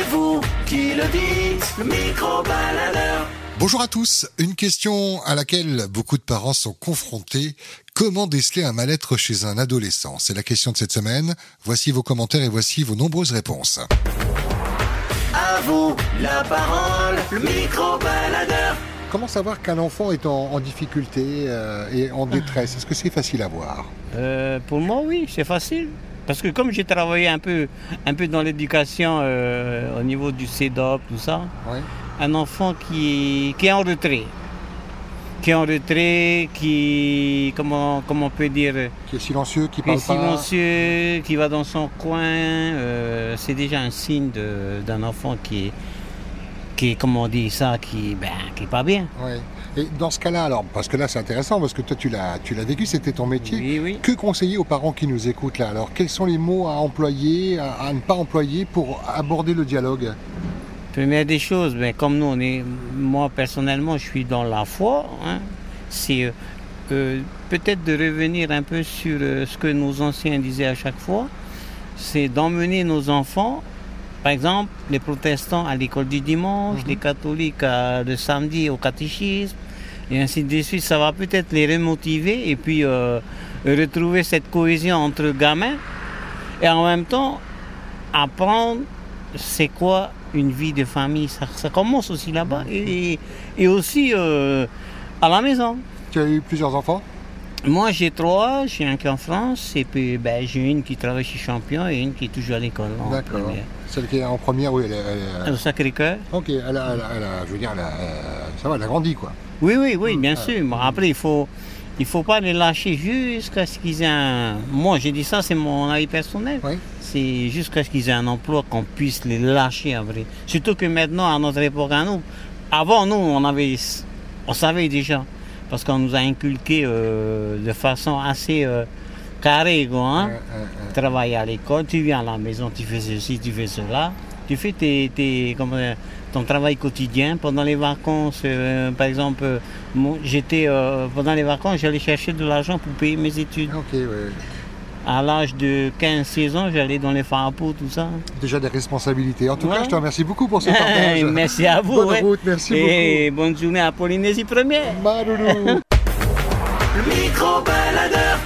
C'est vous qui le dites, le micro-baladeur. Bonjour à tous. Une question à laquelle beaucoup de parents sont confrontés. Comment déceler un mal-être chez un adolescent? C'est la question de cette semaine. Voici vos commentaires et voici vos nombreuses réponses. À vous la parole, le micro-baladeur. Comment savoir qu'un enfant est en, en difficulté euh, et en détresse? Est-ce que c'est facile à voir? Euh, pour moi, oui, c'est facile. Parce que comme j'ai travaillé un peu, un peu dans l'éducation euh, au niveau du CEDOP, tout ça, Oui. un enfant qui, qui est en retrait, qui est en retrait, qui, comment, comment on peut dire, Qui est silencieux, qui qui est parle pas silencieux, qui va dans son coin, euh, c'est déjà un signe d'un enfant qui est, qui est, comment on dit ça, qui, ben, qui est pas bien. Oui. Et dans ce cas-là, alors, parce que là c'est intéressant, parce que toi tu l'as, tu l'as vécu, c'était ton métier. Oui, oui. Que conseiller aux parents qui nous écoutent là? Alors, quels sont les mots à employer, à, à ne pas employer pour aborder le dialogue? Première des choses, ben, comme nous, on est, moi personnellement, je suis dans la foi. hein, c'est euh, euh, peut-être de revenir un peu sur euh, ce que nos anciens disaient à chaque fois. C'est d'emmener nos enfants, par exemple, les protestants à l'école du dimanche, les catholiques à- le samedi au catéchisme, et ainsi de suite. Ça va peut-être les remotiver et puis euh, retrouver cette cohésion entre gamins et en même temps apprendre c'est quoi une vie de famille. Ça, ça commence aussi là-bas et, et aussi euh, à la maison. Tu as eu plusieurs enfants? Moi j'ai trois, j'ai un qui est en France et puis ben, j'ai une qui travaille chez Champion et une qui est toujours à l'école. en D'accord. première. Celle qui est en première, oui, elle, est- elle est- Au Sacré-Cœur Ok, elle a, elle a- elle a- je veux dire, elle a, euh, ça va, elle a grandi quoi. Oui, oui, oui, bien sûr. Bon, après, il faut, il faut pas les lâcher jusqu'à ce qu'ils aient un... Moi, j'ai dit ça, c'est mon avis personnel. Oui. C'est jusqu'à ce qu'ils aient un emploi qu'on puisse les lâcher, vrai. Surtout que maintenant, à notre époque, à nous, avant, nous, on avait, on savait déjà. Parce qu'on nous a inculqué euh, de façon assez euh, carrée, quoi, hein. Travailler à l'école, tu viens à la maison, tu fais ceci, tu fais cela. Tu fais tes, tes- comment ton travail quotidien. Pendant les vacances, euh, par exemple, j'étais pendant les vacances, j'allais chercher de l'argent pour payer mes études. À l'âge de 15-16 ans, j'allais dans les farpeaux, tout ça. Déjà des responsabilités. En tout cas, je te remercie beaucoup pour ce partage. merci à vous. Bonne ouais. route, merci Et bonne journée à Polynésie première. beaucoup. Madoulou. Le micro-baladeur.